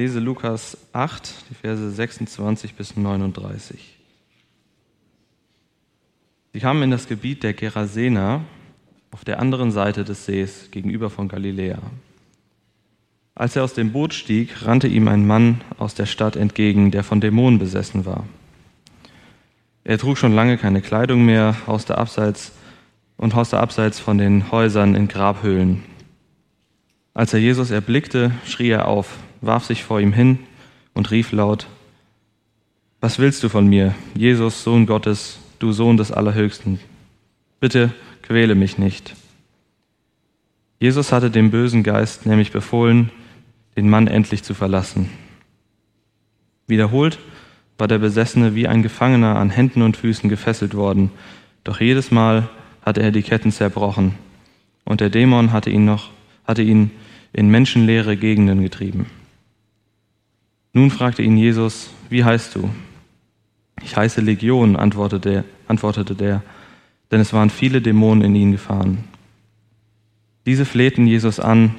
lese Lukas 8, die Verse 26 bis 39. Sie kamen in das Gebiet der Gerasener auf der anderen Seite des Sees gegenüber von Galiläa. Als er aus dem Boot stieg, rannte ihm ein Mann aus der Stadt entgegen, der von Dämonen besessen war. Er trug schon lange keine Kleidung mehr, hauste abseits und hauste abseits von den Häusern in Grabhöhlen. Als er Jesus erblickte, schrie er auf, warf sich vor ihm hin und rief laut, Was willst du von mir, Jesus, Sohn Gottes, du Sohn des Allerhöchsten? Bitte quäle mich nicht. Jesus hatte dem bösen Geist nämlich befohlen, den Mann endlich zu verlassen. Wiederholt war der Besessene wie ein Gefangener an Händen und Füßen gefesselt worden, doch jedes Mal hatte er die Ketten zerbrochen, und der Dämon hatte ihn noch, hatte ihn in menschenleere Gegenden getrieben. Nun fragte ihn Jesus, wie heißt du? Ich heiße Legion, antwortete der, antwortete der, denn es waren viele Dämonen in ihn gefahren. Diese flehten Jesus an,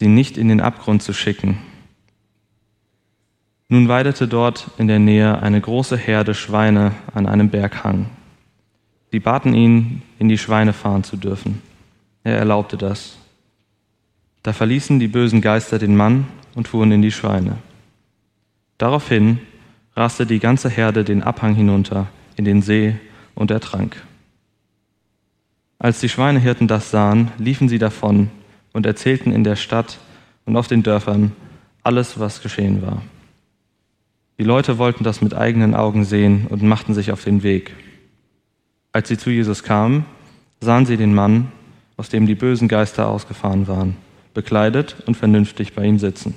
sie nicht in den Abgrund zu schicken. Nun weidete dort in der Nähe eine große Herde Schweine an einem Berghang. Sie baten ihn, in die Schweine fahren zu dürfen. Er erlaubte das. Da verließen die bösen Geister den Mann und fuhren in die Schweine. Daraufhin raste die ganze Herde den Abhang hinunter in den See und ertrank. Als die Schweinehirten das sahen, liefen sie davon und erzählten in der Stadt und auf den Dörfern alles, was geschehen war. Die Leute wollten das mit eigenen Augen sehen und machten sich auf den Weg. Als sie zu Jesus kamen, sahen sie den Mann, aus dem die bösen Geister ausgefahren waren, bekleidet und vernünftig bei ihm sitzen.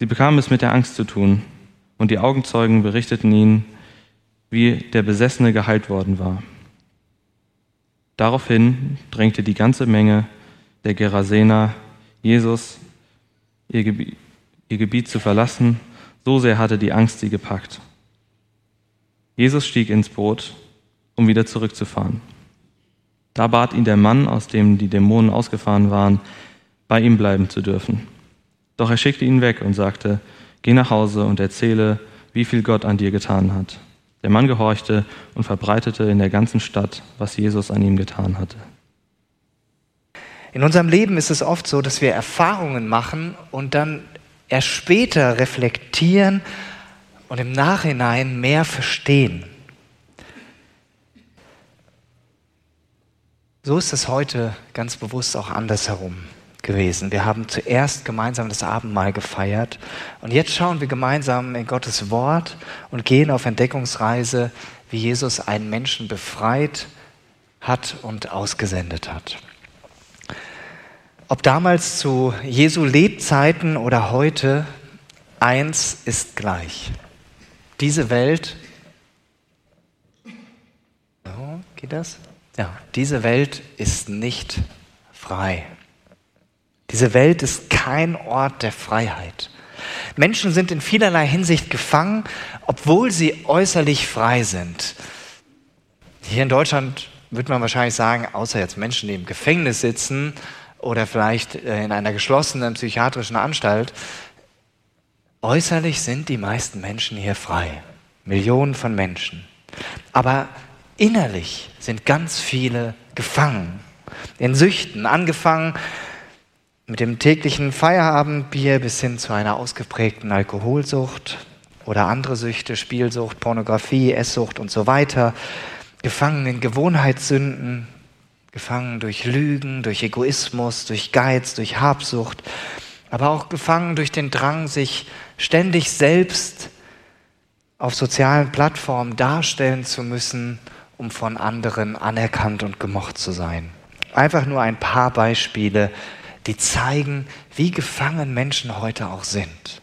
Sie bekamen es mit der Angst zu tun, und die Augenzeugen berichteten ihnen, wie der Besessene geheilt worden war. Daraufhin drängte die ganze Menge der Gerasener Jesus, ihr Gebiet, ihr Gebiet zu verlassen, so sehr hatte die Angst sie gepackt. Jesus stieg ins Boot, um wieder zurückzufahren. Da bat ihn der Mann, aus dem die Dämonen ausgefahren waren, bei ihm bleiben zu dürfen. Doch er schickte ihn weg und sagte, geh nach Hause und erzähle, wie viel Gott an dir getan hat. Der Mann gehorchte und verbreitete in der ganzen Stadt, was Jesus an ihm getan hatte. In unserem Leben ist es oft so, dass wir Erfahrungen machen und dann erst später reflektieren und im Nachhinein mehr verstehen. So ist es heute ganz bewusst auch andersherum gewesen. Wir haben zuerst gemeinsam das Abendmahl gefeiert und jetzt schauen wir gemeinsam in Gottes Wort und gehen auf Entdeckungsreise, wie Jesus einen Menschen befreit hat und ausgesendet hat. Ob damals zu Jesu Lebzeiten oder heute, eins ist gleich. Diese Welt, oh, geht das? Ja, diese Welt ist nicht frei. Diese Welt ist kein Ort der Freiheit. Menschen sind in vielerlei Hinsicht gefangen, obwohl sie äußerlich frei sind. Hier in Deutschland würde man wahrscheinlich sagen, außer jetzt Menschen, die im Gefängnis sitzen oder vielleicht äh, in einer geschlossenen psychiatrischen Anstalt, äußerlich sind die meisten Menschen hier frei. Millionen von Menschen. Aber innerlich sind ganz viele gefangen. In Süchten, angefangen mit dem täglichen Feierabendbier bis hin zu einer ausgeprägten Alkoholsucht oder andere Süchte, Spielsucht, Pornografie, Esssucht und so weiter, gefangen in Gewohnheitssünden, gefangen durch Lügen, durch Egoismus, durch Geiz, durch Habsucht, aber auch gefangen durch den Drang, sich ständig selbst auf sozialen Plattformen darstellen zu müssen, um von anderen anerkannt und gemocht zu sein. Einfach nur ein paar Beispiele, die zeigen, wie gefangen Menschen heute auch sind.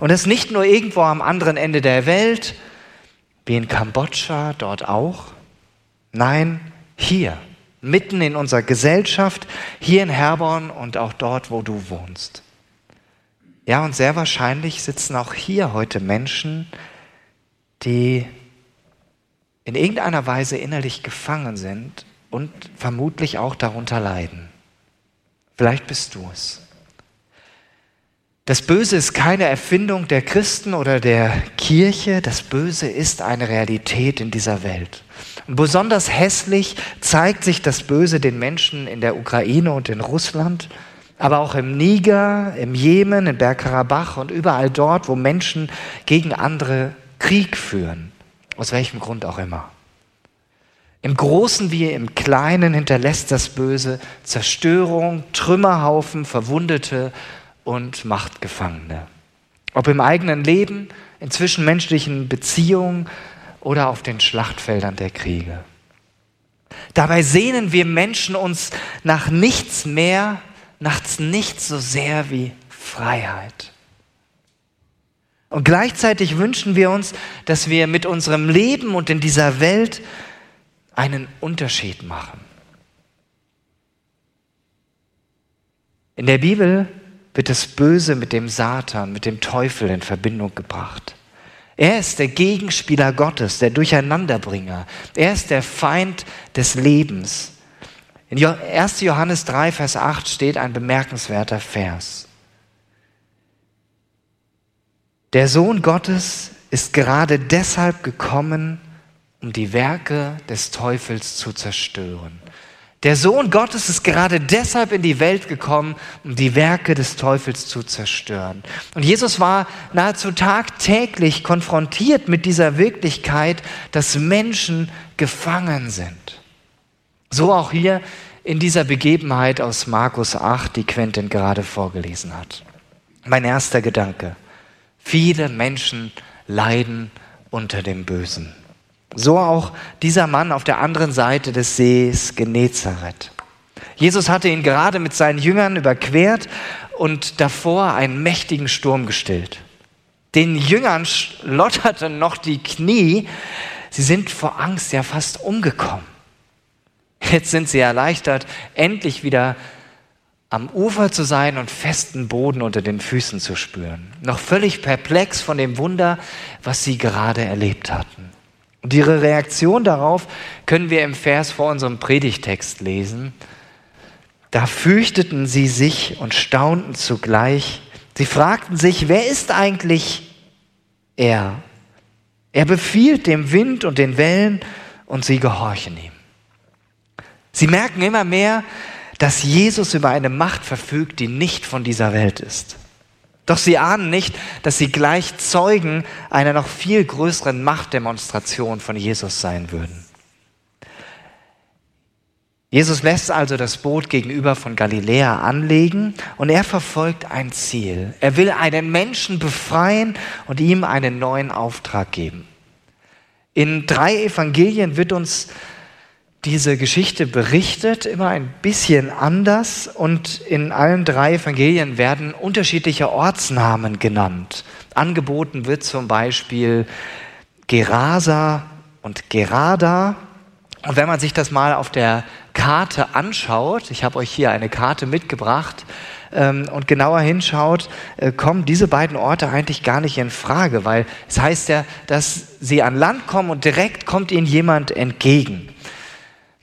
Und das nicht nur irgendwo am anderen Ende der Welt, wie in Kambodscha, dort auch. Nein, hier, mitten in unserer Gesellschaft, hier in Herborn und auch dort, wo du wohnst. Ja, und sehr wahrscheinlich sitzen auch hier heute Menschen, die in irgendeiner Weise innerlich gefangen sind und vermutlich auch darunter leiden. Vielleicht bist du es. Das Böse ist keine Erfindung der Christen oder der Kirche, das Böse ist eine Realität in dieser Welt. Und besonders hässlich zeigt sich das Böse den Menschen in der Ukraine und in Russland, aber auch im Niger, im Jemen, in Bergkarabach und überall dort, wo Menschen gegen andere Krieg führen, aus welchem Grund auch immer. Im Großen wie im Kleinen hinterlässt das Böse Zerstörung, Trümmerhaufen, Verwundete und Machtgefangene. Ob im eigenen Leben, in zwischenmenschlichen Beziehungen oder auf den Schlachtfeldern der Kriege. Dabei sehnen wir Menschen uns nach nichts mehr, nach nichts so sehr wie Freiheit. Und gleichzeitig wünschen wir uns, dass wir mit unserem Leben und in dieser Welt einen Unterschied machen. In der Bibel wird das Böse mit dem Satan, mit dem Teufel in Verbindung gebracht. Er ist der Gegenspieler Gottes, der Durcheinanderbringer. Er ist der Feind des Lebens. In 1. Johannes 3, Vers 8 steht ein bemerkenswerter Vers. Der Sohn Gottes ist gerade deshalb gekommen, um die Werke des Teufels zu zerstören. Der Sohn Gottes ist gerade deshalb in die Welt gekommen, um die Werke des Teufels zu zerstören. Und Jesus war nahezu tagtäglich konfrontiert mit dieser Wirklichkeit, dass Menschen gefangen sind. So auch hier in dieser Begebenheit aus Markus 8, die Quentin gerade vorgelesen hat. Mein erster Gedanke. Viele Menschen leiden unter dem Bösen. So auch dieser Mann auf der anderen Seite des Sees Genezareth. Jesus hatte ihn gerade mit seinen Jüngern überquert und davor einen mächtigen Sturm gestillt. Den Jüngern schlotterten noch die Knie. Sie sind vor Angst ja fast umgekommen. Jetzt sind sie erleichtert, endlich wieder am Ufer zu sein und festen Boden unter den Füßen zu spüren. Noch völlig perplex von dem Wunder, was sie gerade erlebt hatten. Und ihre Reaktion darauf können wir im Vers vor unserem Predigtext lesen. Da fürchteten sie sich und staunten zugleich. Sie fragten sich, wer ist eigentlich er? Er befiehlt dem Wind und den Wellen und sie gehorchen ihm. Sie merken immer mehr, dass Jesus über eine Macht verfügt, die nicht von dieser Welt ist. Doch sie ahnen nicht, dass sie gleich Zeugen einer noch viel größeren Machtdemonstration von Jesus sein würden. Jesus lässt also das Boot gegenüber von Galiläa anlegen und er verfolgt ein Ziel. Er will einen Menschen befreien und ihm einen neuen Auftrag geben. In drei Evangelien wird uns diese Geschichte berichtet, immer ein bisschen anders und in allen drei Evangelien werden unterschiedliche Ortsnamen genannt. Angeboten wird zum Beispiel Gerasa und Gerada. Und wenn man sich das mal auf der Karte anschaut, ich habe euch hier eine Karte mitgebracht, ähm, und genauer hinschaut, äh, kommen diese beiden Orte eigentlich gar nicht in Frage, weil es heißt ja, dass sie an Land kommen und direkt kommt ihnen jemand entgegen.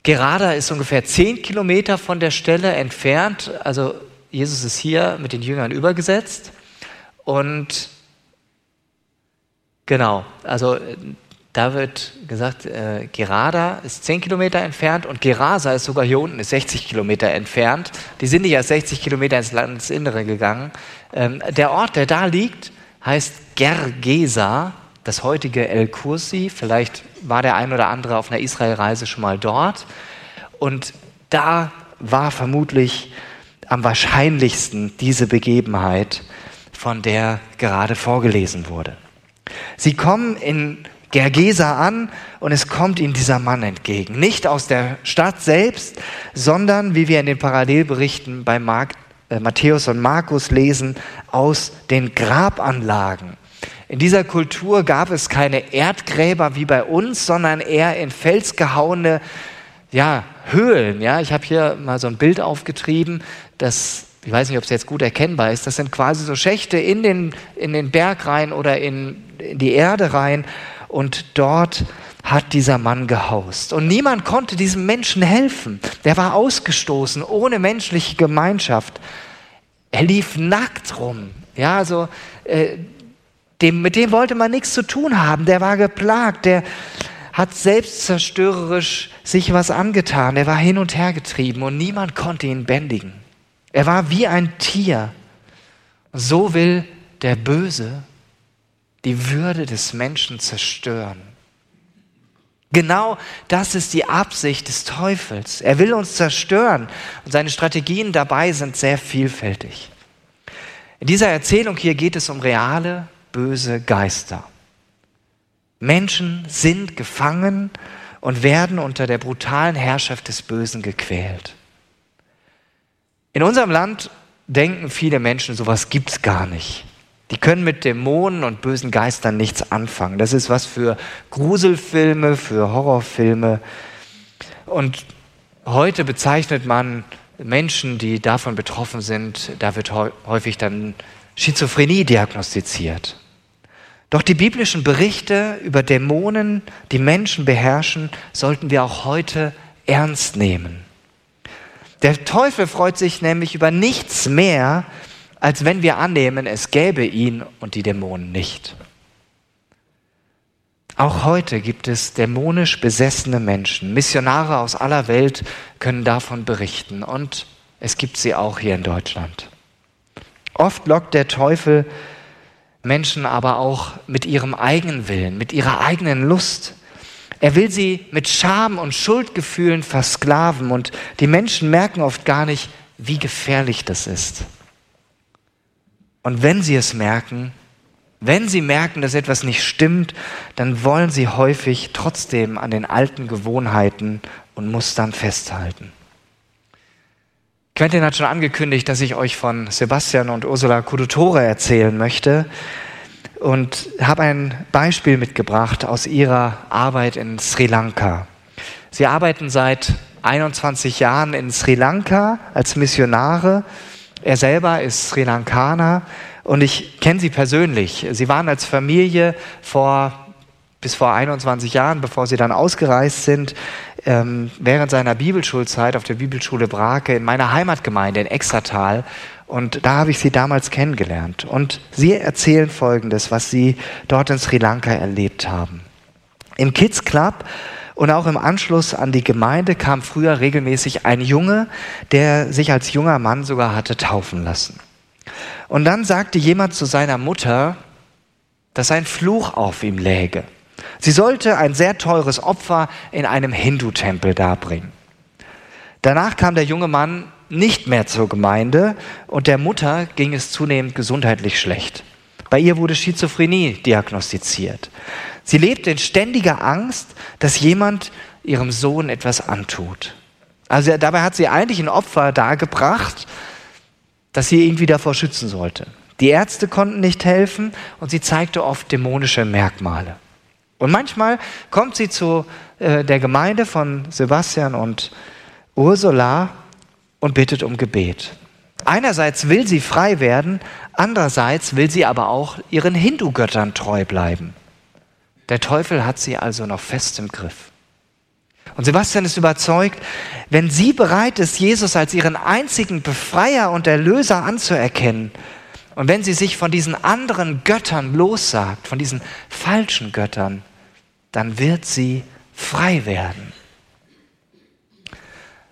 Gerada ist ungefähr zehn Kilometer von der Stelle entfernt. Also Jesus ist hier mit den Jüngern übergesetzt. Und genau, also da wird gesagt, äh, Gerada ist 10 Kilometer entfernt und Gerasa ist sogar hier unten, ist 60 Kilometer entfernt. Die sind nicht erst 60 Kilometer ins Landesinnere gegangen. Ähm, der Ort, der da liegt, heißt Gergesa das heutige El Kursi. Vielleicht war der ein oder andere auf einer Israelreise schon mal dort. Und da war vermutlich am wahrscheinlichsten diese Begebenheit, von der gerade vorgelesen wurde. Sie kommen in Gergesa an und es kommt ihnen dieser Mann entgegen. Nicht aus der Stadt selbst, sondern, wie wir in den Parallelberichten bei Mark, äh, Matthäus und Markus lesen, aus den Grabanlagen. In dieser Kultur gab es keine Erdgräber wie bei uns, sondern eher in Fels gehauene ja, Höhlen. Ja? Ich habe hier mal so ein Bild aufgetrieben, das, ich weiß nicht, ob es jetzt gut erkennbar ist, das sind quasi so Schächte in den, in den Berg rein oder in, in die Erde rein und dort hat dieser Mann gehaust. Und niemand konnte diesem Menschen helfen. Der war ausgestoßen, ohne menschliche Gemeinschaft. Er lief nackt rum. Ja, also äh, dem, mit dem wollte man nichts zu tun haben. Der war geplagt. Der hat selbstzerstörerisch sich was angetan. Er war hin und her getrieben und niemand konnte ihn bändigen. Er war wie ein Tier. So will der Böse die Würde des Menschen zerstören. Genau das ist die Absicht des Teufels. Er will uns zerstören und seine Strategien dabei sind sehr vielfältig. In dieser Erzählung hier geht es um reale, böse Geister. Menschen sind gefangen und werden unter der brutalen Herrschaft des Bösen gequält. In unserem Land denken viele Menschen, sowas gibt es gar nicht. Die können mit Dämonen und bösen Geistern nichts anfangen. Das ist was für Gruselfilme, für Horrorfilme. Und heute bezeichnet man Menschen, die davon betroffen sind, da wird häufig dann Schizophrenie diagnostiziert. Doch die biblischen Berichte über Dämonen, die Menschen beherrschen, sollten wir auch heute ernst nehmen. Der Teufel freut sich nämlich über nichts mehr, als wenn wir annehmen, es gäbe ihn und die Dämonen nicht. Auch heute gibt es dämonisch besessene Menschen. Missionare aus aller Welt können davon berichten und es gibt sie auch hier in Deutschland. Oft lockt der Teufel Menschen aber auch mit ihrem eigenen Willen, mit ihrer eigenen Lust. Er will sie mit Scham und Schuldgefühlen versklaven und die Menschen merken oft gar nicht, wie gefährlich das ist. Und wenn sie es merken, wenn sie merken, dass etwas nicht stimmt, dann wollen sie häufig trotzdem an den alten Gewohnheiten und Mustern festhalten. Quentin hat schon angekündigt, dass ich euch von Sebastian und Ursula Kudutore erzählen möchte und habe ein Beispiel mitgebracht aus ihrer Arbeit in Sri Lanka. Sie arbeiten seit 21 Jahren in Sri Lanka als Missionare er selber ist Sri Lankaner und ich kenne sie persönlich. Sie waren als Familie vor bis vor 21 Jahren, bevor sie dann ausgereist sind, ähm, während seiner Bibelschulzeit auf der Bibelschule Brake in meiner Heimatgemeinde in Extratal. Und da habe ich sie damals kennengelernt. Und sie erzählen Folgendes, was sie dort in Sri Lanka erlebt haben. Im Kids Club und auch im Anschluss an die Gemeinde kam früher regelmäßig ein Junge, der sich als junger Mann sogar hatte taufen lassen. Und dann sagte jemand zu seiner Mutter, dass ein Fluch auf ihm läge. Sie sollte ein sehr teures Opfer in einem Hindu-Tempel darbringen. Danach kam der junge Mann nicht mehr zur Gemeinde und der Mutter ging es zunehmend gesundheitlich schlecht. Bei ihr wurde Schizophrenie diagnostiziert. Sie lebt in ständiger Angst, dass jemand ihrem Sohn etwas antut. Also dabei hat sie eigentlich ein Opfer dargebracht, das sie irgendwie davor schützen sollte. Die Ärzte konnten nicht helfen und sie zeigte oft dämonische Merkmale. Und manchmal kommt sie zu äh, der Gemeinde von Sebastian und Ursula und bittet um Gebet. Einerseits will sie frei werden, andererseits will sie aber auch ihren Hindu-Göttern treu bleiben. Der Teufel hat sie also noch fest im Griff. Und Sebastian ist überzeugt, wenn sie bereit ist, Jesus als ihren einzigen Befreier und Erlöser anzuerkennen, und wenn sie sich von diesen anderen Göttern lossagt, von diesen falschen Göttern, dann wird sie frei werden.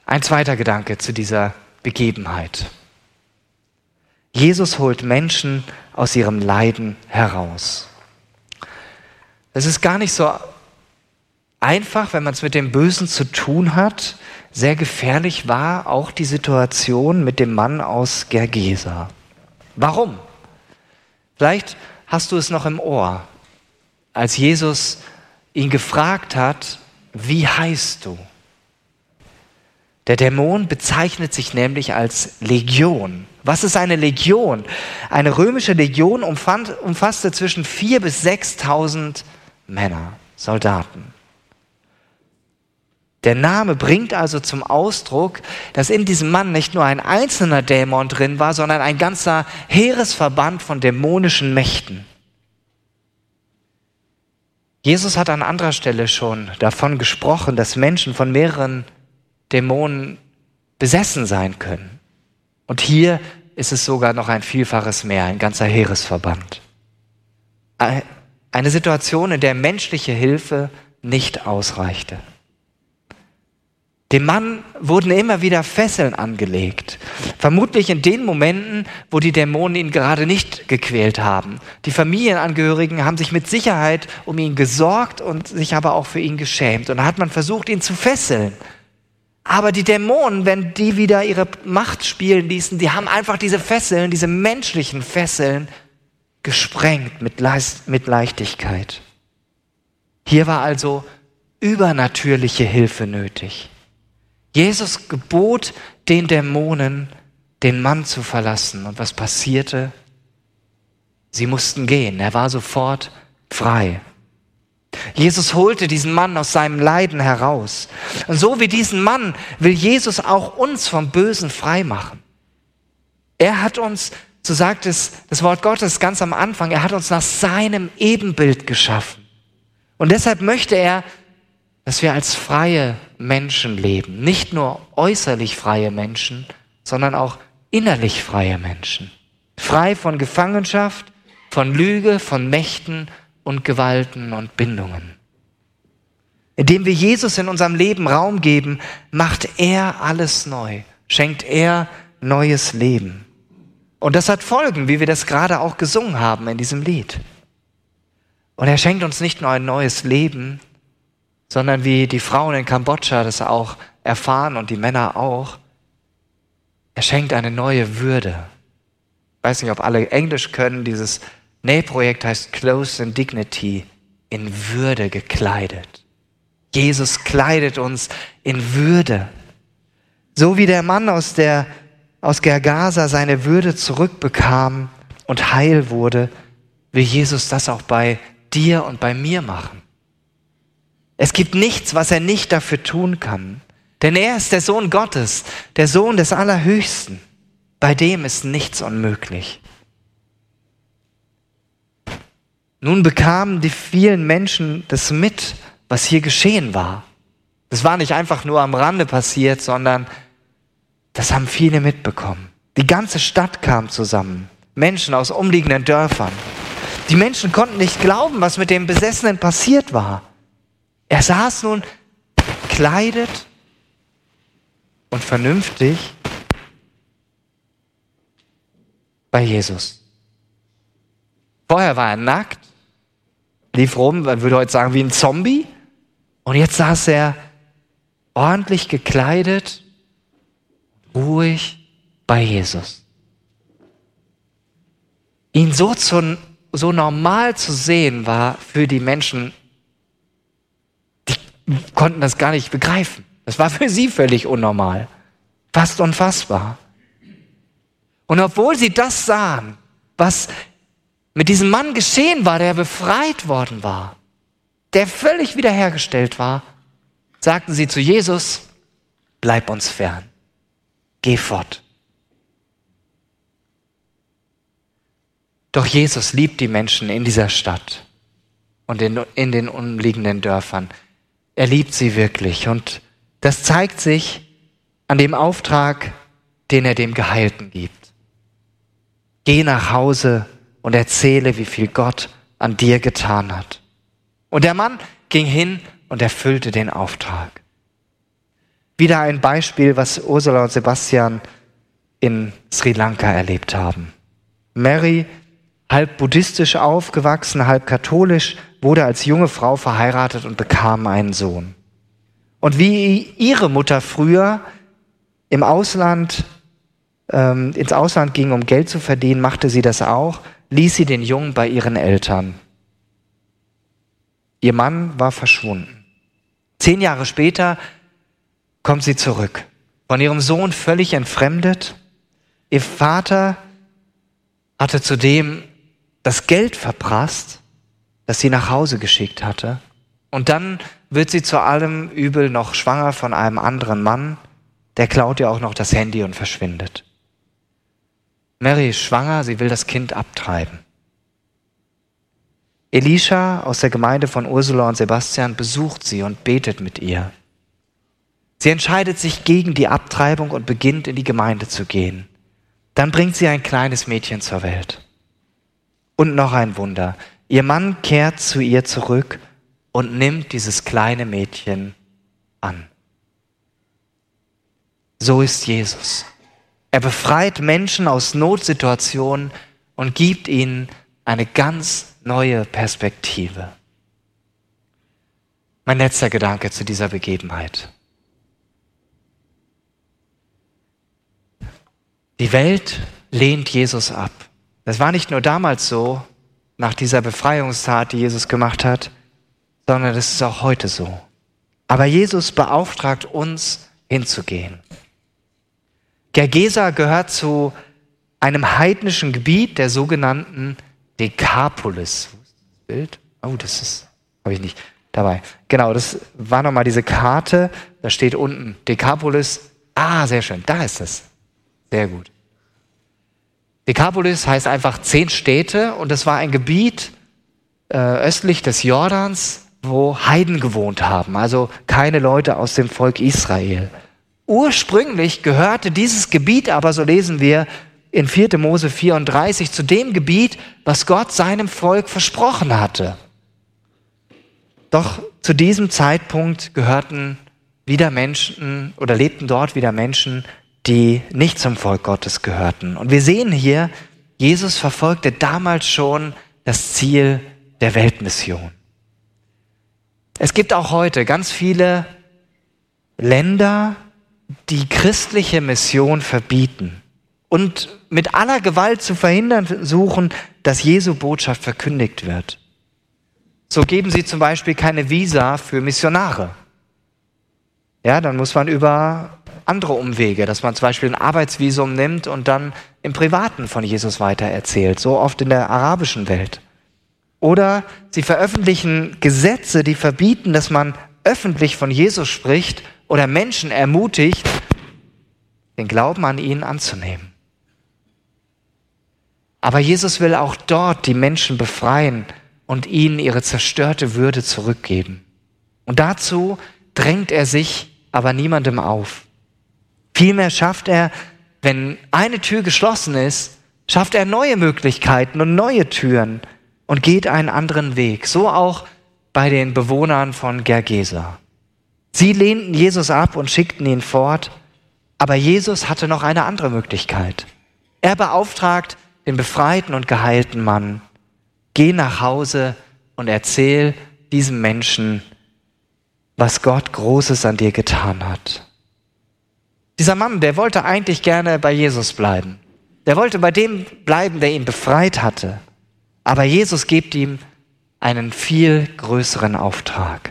Ein zweiter Gedanke zu dieser Begebenheit. Jesus holt Menschen aus ihrem Leiden heraus. Es ist gar nicht so einfach, wenn man es mit dem Bösen zu tun hat. Sehr gefährlich war auch die Situation mit dem Mann aus Gergesa. Warum? Vielleicht hast du es noch im Ohr, als Jesus ihn gefragt hat, wie heißt du? Der Dämon bezeichnet sich nämlich als Legion. Was ist eine Legion? Eine römische Legion umfasste zwischen 4.000 bis 6.000 Männer, Soldaten. Der Name bringt also zum Ausdruck, dass in diesem Mann nicht nur ein einzelner Dämon drin war, sondern ein ganzer Heeresverband von dämonischen Mächten. Jesus hat an anderer Stelle schon davon gesprochen, dass Menschen von mehreren Dämonen besessen sein können. Und hier ist es sogar noch ein Vielfaches mehr, ein ganzer Heeresverband. Eine Situation, in der menschliche Hilfe nicht ausreichte. Dem Mann wurden immer wieder Fesseln angelegt. Vermutlich in den Momenten, wo die Dämonen ihn gerade nicht gequält haben. Die Familienangehörigen haben sich mit Sicherheit um ihn gesorgt und sich aber auch für ihn geschämt. Und da hat man versucht, ihn zu fesseln. Aber die Dämonen, wenn die wieder ihre Macht spielen ließen, die haben einfach diese Fesseln, diese menschlichen Fesseln gesprengt mit, Leist mit Leichtigkeit. Hier war also übernatürliche Hilfe nötig. Jesus gebot den Dämonen, den Mann zu verlassen. Und was passierte? Sie mussten gehen. Er war sofort frei. Jesus holte diesen Mann aus seinem Leiden heraus. Und so wie diesen Mann will Jesus auch uns vom Bösen frei machen. Er hat uns, so sagt es das Wort Gottes ganz am Anfang, er hat uns nach seinem Ebenbild geschaffen. Und deshalb möchte er, dass wir als freie Menschen leben. Nicht nur äußerlich freie Menschen, sondern auch innerlich freie Menschen. Frei von Gefangenschaft, von Lüge, von Mächten und Gewalten und Bindungen. Indem wir Jesus in unserem Leben Raum geben, macht er alles neu, schenkt er neues Leben. Und das hat Folgen, wie wir das gerade auch gesungen haben in diesem Lied. Und er schenkt uns nicht nur ein neues Leben, sondern wie die Frauen in Kambodscha das auch erfahren und die Männer auch, er schenkt eine neue Würde. Ich weiß nicht, ob alle Englisch können, dieses Nähprojekt heißt Close in Dignity, in Würde gekleidet. Jesus kleidet uns in Würde. So wie der Mann aus, der, aus Gergasa seine Würde zurückbekam und heil wurde, will Jesus das auch bei dir und bei mir machen. Es gibt nichts, was er nicht dafür tun kann. Denn er ist der Sohn Gottes, der Sohn des Allerhöchsten. Bei dem ist nichts unmöglich. Nun bekamen die vielen Menschen das mit, was hier geschehen war. Das war nicht einfach nur am Rande passiert, sondern das haben viele mitbekommen. Die ganze Stadt kam zusammen. Menschen aus umliegenden Dörfern. Die Menschen konnten nicht glauben, was mit dem Besessenen passiert war. Er saß nun kleidet und vernünftig bei Jesus. Vorher war er nackt, lief rum, man würde heute sagen, wie ein Zombie. Und jetzt saß er ordentlich gekleidet, ruhig bei Jesus. Ihn so, zu, so normal zu sehen, war für die Menschen konnten das gar nicht begreifen. Das war für sie völlig unnormal. Fast unfassbar. Und obwohl sie das sahen, was mit diesem Mann geschehen war, der befreit worden war, der völlig wiederhergestellt war, sagten sie zu Jesus, bleib uns fern, geh fort. Doch Jesus liebt die Menschen in dieser Stadt und in, in den umliegenden Dörfern. Er liebt sie wirklich. Und das zeigt sich an dem Auftrag, den er dem Geheilten gibt. Geh nach Hause und erzähle, wie viel Gott an dir getan hat. Und der Mann ging hin und erfüllte den Auftrag. Wieder ein Beispiel, was Ursula und Sebastian in Sri Lanka erlebt haben. Mary, halb buddhistisch aufgewachsen, halb katholisch, wurde als junge Frau verheiratet und bekam einen Sohn. Und wie ihre Mutter früher im Ausland, ähm, ins Ausland ging, um Geld zu verdienen, machte sie das auch, ließ sie den Jungen bei ihren Eltern. Ihr Mann war verschwunden. Zehn Jahre später kommt sie zurück, von ihrem Sohn völlig entfremdet. Ihr Vater hatte zudem das Geld verprasst das sie nach Hause geschickt hatte. Und dann wird sie zu allem Übel noch schwanger von einem anderen Mann, der klaut ihr auch noch das Handy und verschwindet. Mary ist schwanger, sie will das Kind abtreiben. Elisha aus der Gemeinde von Ursula und Sebastian besucht sie und betet mit ihr. Sie entscheidet sich gegen die Abtreibung und beginnt in die Gemeinde zu gehen. Dann bringt sie ein kleines Mädchen zur Welt. Und noch ein Wunder. Ihr Mann kehrt zu ihr zurück und nimmt dieses kleine Mädchen an. So ist Jesus. Er befreit Menschen aus Notsituationen und gibt ihnen eine ganz neue Perspektive. Mein letzter Gedanke zu dieser Begebenheit. Die Welt lehnt Jesus ab. Das war nicht nur damals so, nach dieser Befreiungstat, die Jesus gemacht hat, sondern es ist auch heute so. Aber Jesus beauftragt uns, hinzugehen. Gergesa gehört zu einem heidnischen Gebiet der sogenannten Dekapolis. Bild? Oh, das ist, habe ich nicht dabei. Genau, das war nochmal diese Karte. Da steht unten Dekapolis. Ah, sehr schön. Da ist es. Sehr gut. Dekapolis heißt einfach zehn Städte und es war ein Gebiet äh, östlich des Jordans, wo Heiden gewohnt haben, also keine Leute aus dem Volk Israel. Ursprünglich gehörte dieses Gebiet aber, so lesen wir in 4. Mose 34, zu dem Gebiet, was Gott seinem Volk versprochen hatte. Doch zu diesem Zeitpunkt gehörten wieder Menschen oder lebten dort wieder Menschen, die nicht zum Volk Gottes gehörten. Und wir sehen hier, Jesus verfolgte damals schon das Ziel der Weltmission. Es gibt auch heute ganz viele Länder, die christliche Mission verbieten und mit aller Gewalt zu verhindern suchen, dass Jesu Botschaft verkündigt wird. So geben sie zum Beispiel keine Visa für Missionare. Ja, dann muss man über andere Umwege, dass man zum Beispiel ein Arbeitsvisum nimmt und dann im Privaten von Jesus weitererzählt, so oft in der arabischen Welt. Oder sie veröffentlichen Gesetze, die verbieten, dass man öffentlich von Jesus spricht oder Menschen ermutigt, den Glauben an ihn anzunehmen. Aber Jesus will auch dort die Menschen befreien und ihnen ihre zerstörte Würde zurückgeben. Und dazu drängt er sich aber niemandem auf. Vielmehr schafft er, wenn eine Tür geschlossen ist, schafft er neue Möglichkeiten und neue Türen und geht einen anderen Weg. So auch bei den Bewohnern von Gergesa. Sie lehnten Jesus ab und schickten ihn fort, aber Jesus hatte noch eine andere Möglichkeit. Er beauftragt den befreiten und geheilten Mann, geh nach Hause und erzähl diesem Menschen, was Gott Großes an dir getan hat. Dieser Mann, der wollte eigentlich gerne bei Jesus bleiben. Der wollte bei dem bleiben, der ihn befreit hatte. Aber Jesus gibt ihm einen viel größeren Auftrag.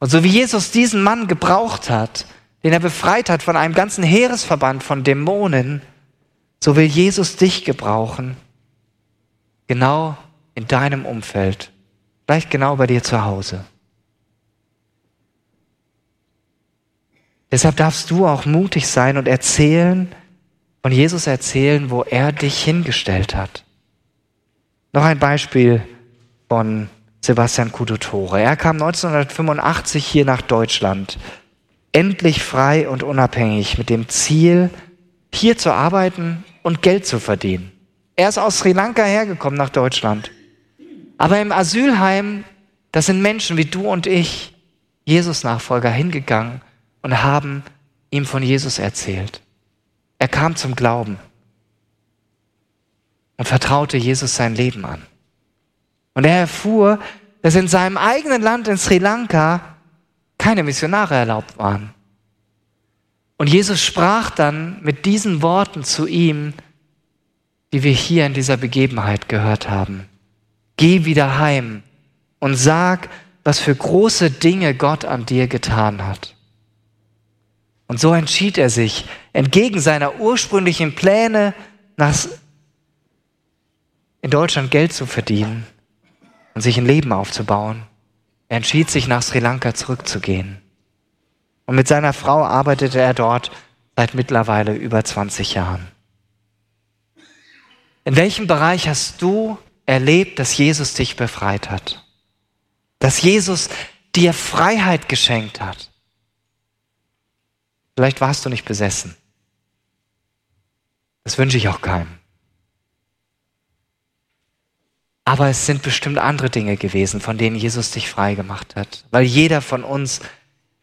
Und so wie Jesus diesen Mann gebraucht hat, den er befreit hat von einem ganzen Heeresverband von Dämonen, so will Jesus dich gebrauchen, genau in deinem Umfeld, vielleicht genau bei dir zu Hause. Deshalb darfst du auch mutig sein und erzählen, von Jesus erzählen, wo er dich hingestellt hat. Noch ein Beispiel von Sebastian Kudutore. Er kam 1985 hier nach Deutschland, endlich frei und unabhängig, mit dem Ziel, hier zu arbeiten und Geld zu verdienen. Er ist aus Sri Lanka hergekommen nach Deutschland. Aber im Asylheim, das sind Menschen wie du und ich, Jesus-Nachfolger, hingegangen und haben ihm von Jesus erzählt. Er kam zum Glauben und vertraute Jesus sein Leben an. Und er erfuhr, dass in seinem eigenen Land in Sri Lanka keine Missionare erlaubt waren. Und Jesus sprach dann mit diesen Worten zu ihm, die wir hier in dieser Begebenheit gehört haben. Geh wieder heim und sag, was für große Dinge Gott an dir getan hat. Und so entschied er sich, entgegen seiner ursprünglichen Pläne, nach, in Deutschland Geld zu verdienen und sich ein Leben aufzubauen. Er entschied sich, nach Sri Lanka zurückzugehen. Und mit seiner Frau arbeitete er dort seit mittlerweile über 20 Jahren. In welchem Bereich hast du erlebt, dass Jesus dich befreit hat? Dass Jesus dir Freiheit geschenkt hat? Vielleicht warst du nicht besessen. Das wünsche ich auch keinem. Aber es sind bestimmt andere Dinge gewesen, von denen Jesus dich frei gemacht hat. Weil jeder von uns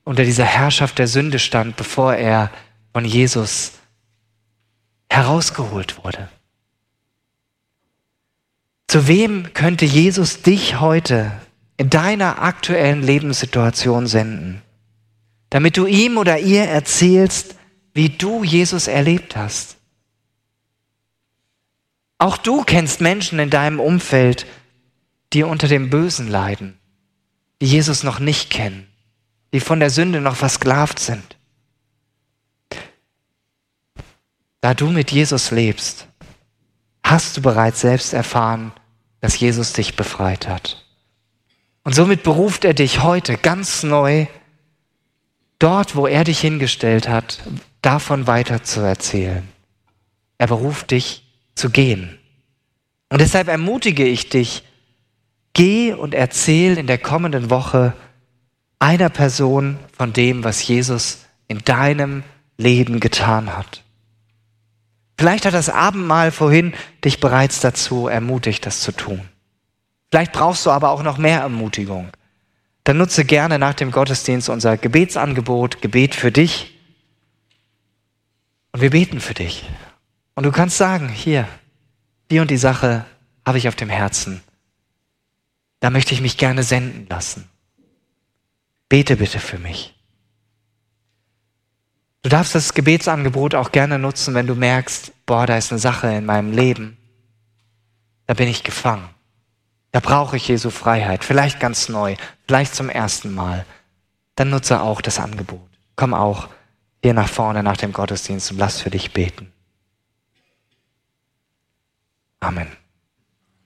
unter dieser Herrschaft der Sünde stand, bevor er von Jesus herausgeholt wurde. Zu wem könnte Jesus dich heute in deiner aktuellen Lebenssituation senden, damit du ihm oder ihr erzählst, wie du Jesus erlebt hast? Auch du kennst Menschen in deinem Umfeld, die unter dem Bösen leiden, die Jesus noch nicht kennen, die von der Sünde noch versklavt sind. Da du mit Jesus lebst, hast du bereits selbst erfahren, dass Jesus dich befreit hat. Und somit beruft er dich heute ganz neu, dort, wo er dich hingestellt hat, davon weiter zu erzählen. Er beruft dich zu gehen. Und deshalb ermutige ich dich, geh und erzähl in der kommenden Woche einer Person von dem, was Jesus in deinem Leben getan hat. Vielleicht hat das Abendmahl vorhin dich bereits dazu ermutigt, das zu tun. Vielleicht brauchst du aber auch noch mehr Ermutigung. Dann nutze gerne nach dem Gottesdienst unser Gebetsangebot, Gebet für dich. Und wir beten für dich. Und du kannst sagen, hier, die und die Sache habe ich auf dem Herzen. Da möchte ich mich gerne senden lassen. Bete bitte für mich. Du darfst das Gebetsangebot auch gerne nutzen, wenn du merkst, boah, da ist eine Sache in meinem Leben. Da bin ich gefangen. Da brauche ich Jesu Freiheit. Vielleicht ganz neu, vielleicht zum ersten Mal. Dann nutze auch das Angebot. Komm auch hier nach vorne nach dem Gottesdienst und lass für dich beten. Amen.